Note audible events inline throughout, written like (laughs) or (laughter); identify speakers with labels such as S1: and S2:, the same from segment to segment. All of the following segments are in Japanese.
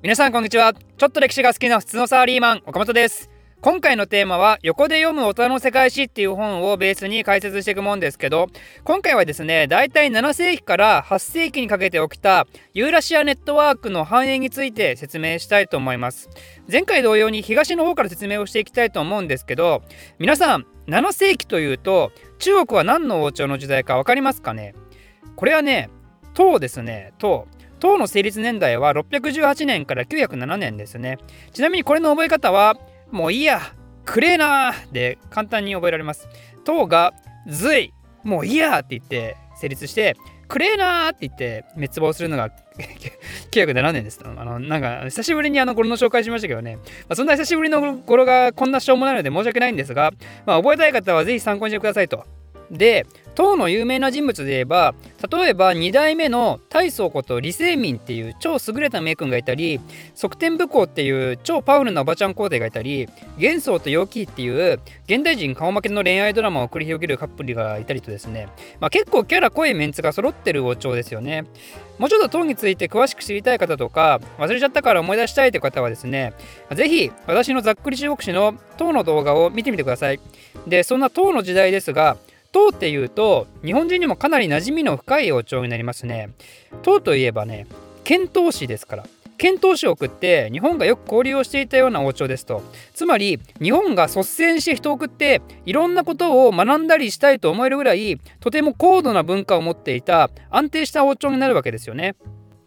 S1: 皆さんこんにちは。ちょっと歴史が好きな普通のサラリーマン岡本です。今回のテーマは横で読む大人の世界史っていう本をベースに解説していくもんですけど今回はですねだいたい7世紀から8世紀にかけて起きたユーラシアネットワークの繁栄について説明したいと思います。前回同様に東の方から説明をしていきたいと思うんですけど皆さん7世紀というと中国は何の王朝の時代か分かりますかね？これはね唐ですね。唐。唐の成立年代は618年から907年ですね。ちなみにこれの覚え方は、もういいや、くれーなーで簡単に覚えられます。唐が隋、もういいやって言って成立して、くれーなーって言って滅亡するのが (laughs) 907年です。あの、なんか、久しぶりにあの頃の紹介しましたけどね、まあ、そんな久しぶりの頃がこんなしょうもないので申し訳ないんですが、まあ、覚えたい方はぜひ参考にしてくださいと。で、唐の有名な人物で言えば例えば2代目の大宗こと李世民っていう超優れた名君がいたり側天武功っていう超パウルなおばちゃん皇帝がいたり幻想と陽気っていう現代人顔負けの恋愛ドラマを繰り広げるカップルがいたりとですね、まあ、結構キャラ濃いメンツが揃ってる王朝ですよね。もうちょっと唐について詳しく知りたい方とか忘れちゃったから思い出したいという方はですね是非私のざっくり中国史の唐の動画を見てみてください。でそんな唐の時代ですが唐っていうと日本人にもかなり馴染みの深い王朝になりますね。唐といえばね遣唐使ですから。遣唐使を送って日本がよく交流をしていたような王朝ですとつまり日本が率先して人を送っていろんなことを学んだりしたいと思えるぐらいとても高度な文化を持っていた安定した王朝になるわけですよね。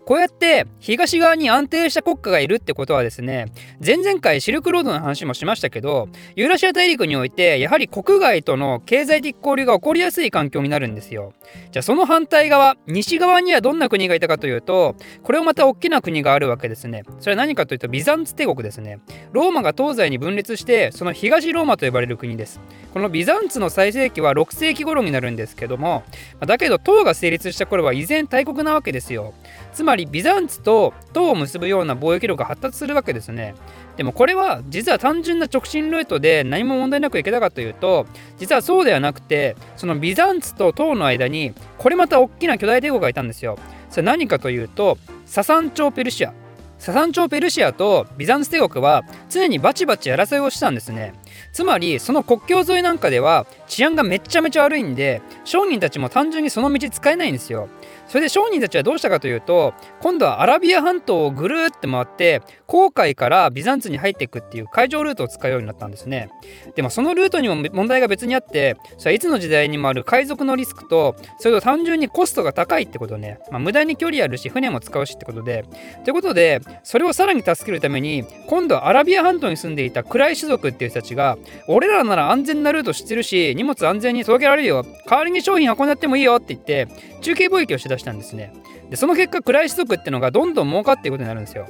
S1: こうやって東側に安定した国家がいるってことはですね前々回シルクロードの話もしましたけどユーラシア大陸においてやはり国外との経済的交流が起こりやすい環境になるんですよ。じゃあその反対側西側にはどんな国がいたかというとこれをまた大きな国があるわけですね。それは何かというとビザンツ帝国ですね。ローマが東西に分裂してその東ローマと呼ばれる国です。このビザンツの最盛期は6世紀頃になるんですけどもだけど唐が成立した頃は依然大国なわけですよ。つまりビザンツと唐を結ぶような貿易路が発達するわけですね。でもこれは実は単純な直進ルートで何も問題なく行けたかというと実はそうではなくてそのビザンツと唐の間にこれまた大きな巨大帝国がいたんですよ。それ何かというとササン朝ペルシア。ササン朝ペルシアとビザンツ帝国は常にバチバチ争いをしたんですね。つまりその国境沿いなんかでは治安がめちゃめちゃ悪いんで商人たちも単純にその道使えないんですよ。それで商人たちはどうしたかというと今度はアラビア半島をぐるって回って航海からビザンツに入っていくっていう海上ルートを使うようになったんですね。でもそのルートにも問題が別にあってそれはいつの時代にもある海賊のリスクとそれと単純にコストが高いってことね、まあ、無駄に距離あるし船も使うしってことで。ということでそれをさらに助けるために今度はアラビア半島に住んでいた暗い種族っていう人たちが俺らなら安全なルート知ってるし荷物安全に届けられるよ。代わりに商品運んでってもいいよって言って中継貿易をしだしたんですね。でその結果クライス族ってのがどんどん儲かっていくことになるんですよ。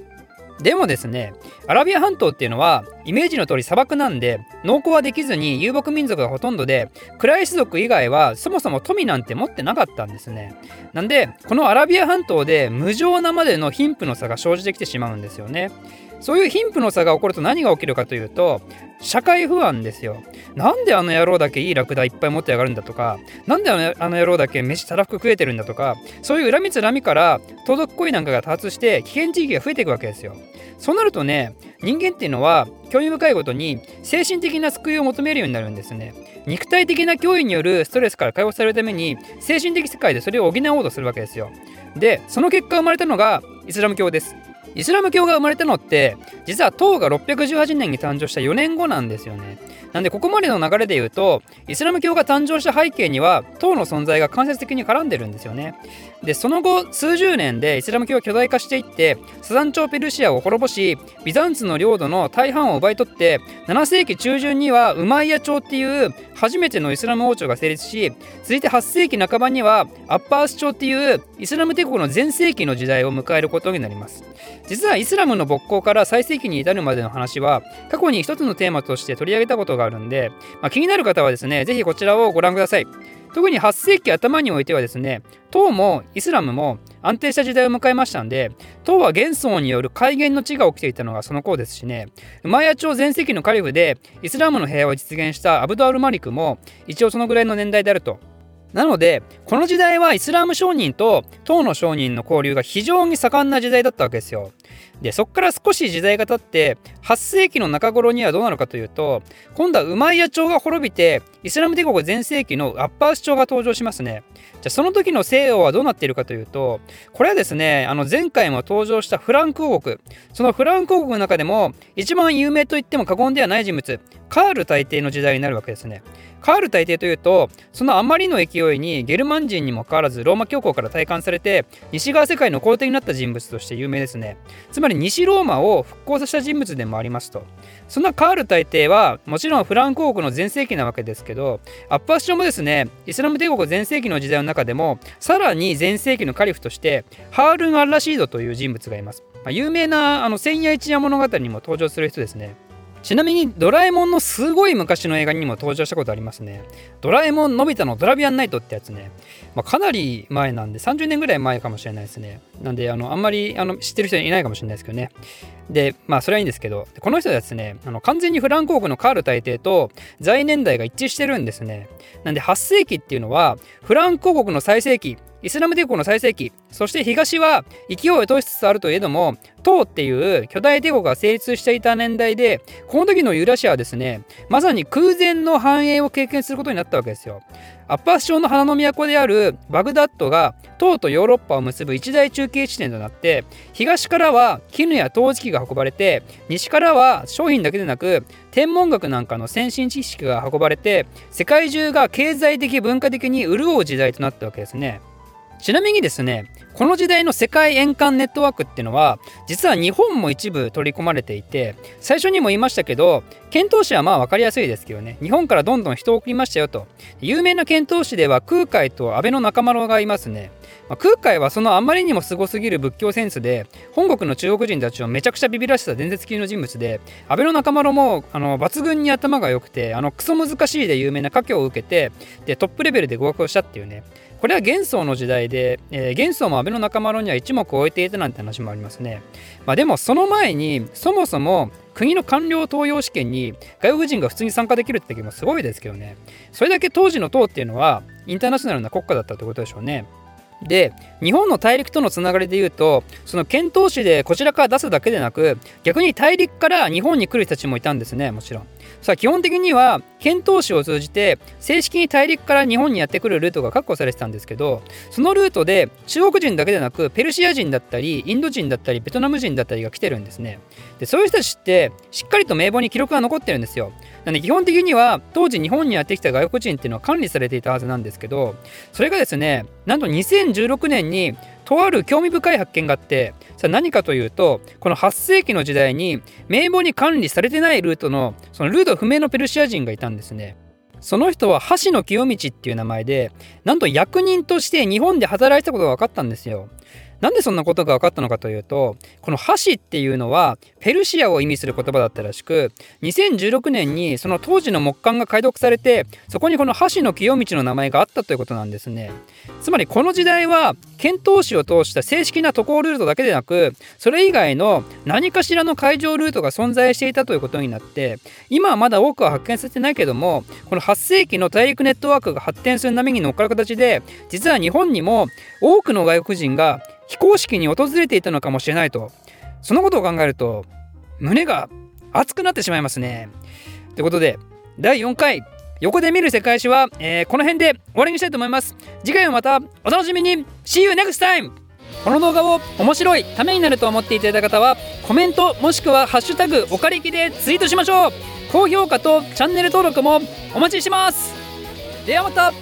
S1: でもですねアラビア半島っていうのはイメージの通り砂漠なんで農耕はできずに遊牧民族がほとんどでクライス族以外はそもそも富なんて持ってなかったんですね。なんでこのアラビア半島で無情なまでの貧富の差が生じてきてしまうんですよね。そういう貧富の差が起こると何が起きるかというと社会不安ですよ。なんであの野郎だけいいラクダいっぱい持ってやがるんだとか、なんであの野郎だけ飯たらふく食えてるんだとか、そういう恨みつらみから盗賊行為なんかが多発して危険地域が増えていくわけですよ。そうなるとね、人間っていうのは興味深いことに精神的な救いを求めるようになるんですね。肉体的な脅威によるストレスから解放されるために精神的世界でそれを補おうとするわけですよ。で、その結果生まれたのがイスラム教です。イスラム教が生まれたのって実は唐が618年に誕生した4年後なんですよね。なんでここまでの流れで言うとイスラム教が誕生した背景には唐の存在が間接的に絡んでるんですよね。でその後数十年でイスラム教は巨大化していってサザン朝ペルシアを滅ぼしビザンツの領土の大半を奪い取って7世紀中旬にはウマイヤ朝っていう初めてのイスラム王朝が成立し続いて8世紀半ばにはアッパース朝っていうイスラム帝国の全盛期の時代を迎えることになります実はイスラムの勃興から最盛期に至るまでの話は過去に一つのテーマとして取り上げたことがあるんで、まあ、気になる方はですね是非こちらをご覧ください。特に8世紀頭においてはですね唐もイスラムも安定した時代を迎えましたんで唐は元宋による改元の地が起きていたのがその頃ですしねウマヤ朝全盛期のカリフでイスラムの平和を実現したアブドアル・マリクも一応そのぐらいの年代であると。なのでこの時代はイスラム商人と唐の商人の交流が非常に盛んな時代だったわけですよ。でそこから少し時代が経って8世紀の中頃にはどうなのかというと今度はウマイヤ朝が滅びてイスラム帝国全盛期のアッパース朝が登場しますね。じゃあその時の西洋はどうなっているかというとこれはですねあの前回も登場したフランク王国そのフランク王国の中でも一番有名と言っても過言ではない人物カール大帝の時代になるわけですね。カール大帝というとそのあまりの勢いにゲルマン人にもかかわらずローマ教皇から体感されて西側世界の皇帝になった人物として有名ですねつまり西ローマを復興させた人物でもありますと。そんなカール大帝はもちろんフランク王国の全盛期なわけですけどアッパース朝もですねイスラム帝国全盛期の時代の中でもさらに全盛期のカリフとしてハールン・アッラシードという人物がいます、まあ、有名なあの千夜一夜物語にも登場する人ですね。ちなみにドラえもんのすごい昔の映画にも登場したことありますね。ドラえもんのび太のドラビアンナイトってやつね。まあ、かなり前なんで30年ぐらい前かもしれないですね。なんであのあんまりあの知ってる人いないかもしれないですけどね。でまあそれはいいんですけどこの人はですねあの完全にフランク国のカール大帝と在年代が一致してるんですね。なんで8世紀っていうのはフランク国の最盛期イスラム帝国の最盛期そして東は勢いを落としつつあるといえども唐っていう巨大帝国が成立していた年代でこの時のユーラシアはですねまさに空前の繁栄を経験することになったわけですよ。アッパース朝の花の都であるバグダッドが唐とヨーロッパを結ぶ一大中継地点となって東からは絹や陶磁器が運ばれて西からは商品だけでなく天文学なんかの先進知識が運ばれて世界中が経済的文化的に潤う時代となったわけですね。ちなみにですねこの時代の世界円環ネットワークっていうのは実は日本も一部取り込まれていて最初にも言いましたけど遣唐使はまあ分かりやすいですけどね日本からどんどん人を送りましたよと。有名な遣唐使では空海と安倍の仲間がいますね。まあ、空海はそのあまりにもすごすぎる仏教センスで本国の中国人たちをめちゃくちゃビビらせた伝説級の人物で安倍の仲間もあの抜群に頭が良くてあのクソ難しいで有名な家教を受けてでトップレベルで合格をしたっていうねこれは幻想の時代で、えー、幻想も安倍の仲間には一目置いていたなんて話もありますね。まあ、でもその前にそもそも国の官僚登用試験に外国人が普通に参加できるって時もすごいですけどね。それだけ当時の党っていうのはインターナショナルな国家だったってことでしょうね。で日本の大陸とのつながりでいうとその遣唐使でこちらから出すだけでなく逆に大陸から日本に来る人たちもいたんですねもちろん。さあ基本的には遣唐使を通じて正式に大陸から日本にやってくるルートが確保されてたんですけどそのルートで中国人だけでなくペルシア人だったりインド人だったりベトナム人だったりが来てるんですね。でそういう人たちってしっかりと名簿に記録が残ってるんですよ。なので基本的には当時日本にやってきた外国人っていうのは管理されていたはずなんですけどそれがですねなんと2016年にとある興味深い発見があってさあ何かというとこの8世紀の時代に名簿に管理されてないルートのそのルート不明のペルシア人がいたんですね。その人は橋野清道っていう名前でなんと役人として日本で働いたことが分かったんですよ。なんでそんなことが分かったのかというとこの箸っていうのはペルシアを意味する言葉だったらしく2016年にその当時の木簡が解読されてそこにこの箸の清道の名前があったということなんですね。つまりこの時代は遣唐使を通した正式な渡航ルートだけでなくそれ以外の何かしらの海上ルートが存在していたということになって今はまだ多くは発見されてないけどもこの8世紀の大陸ネットワークが発展する波に乗っかる形で実は日本にも多くの外国人が非公式に訪れていたのかもしれないとそのことを考えると胸が熱くなってしまいますね。ということで第4回横で見る世界史は、えー、この辺で終わりにしたいと思います。次回もまたお楽しみに !See you next time! この動画を面白いためになると思っていただいた方はコメントもしくは「ハッシュタグおかりき」でツイートしましょう高評価とチャンネル登録もお待ちしてますではまた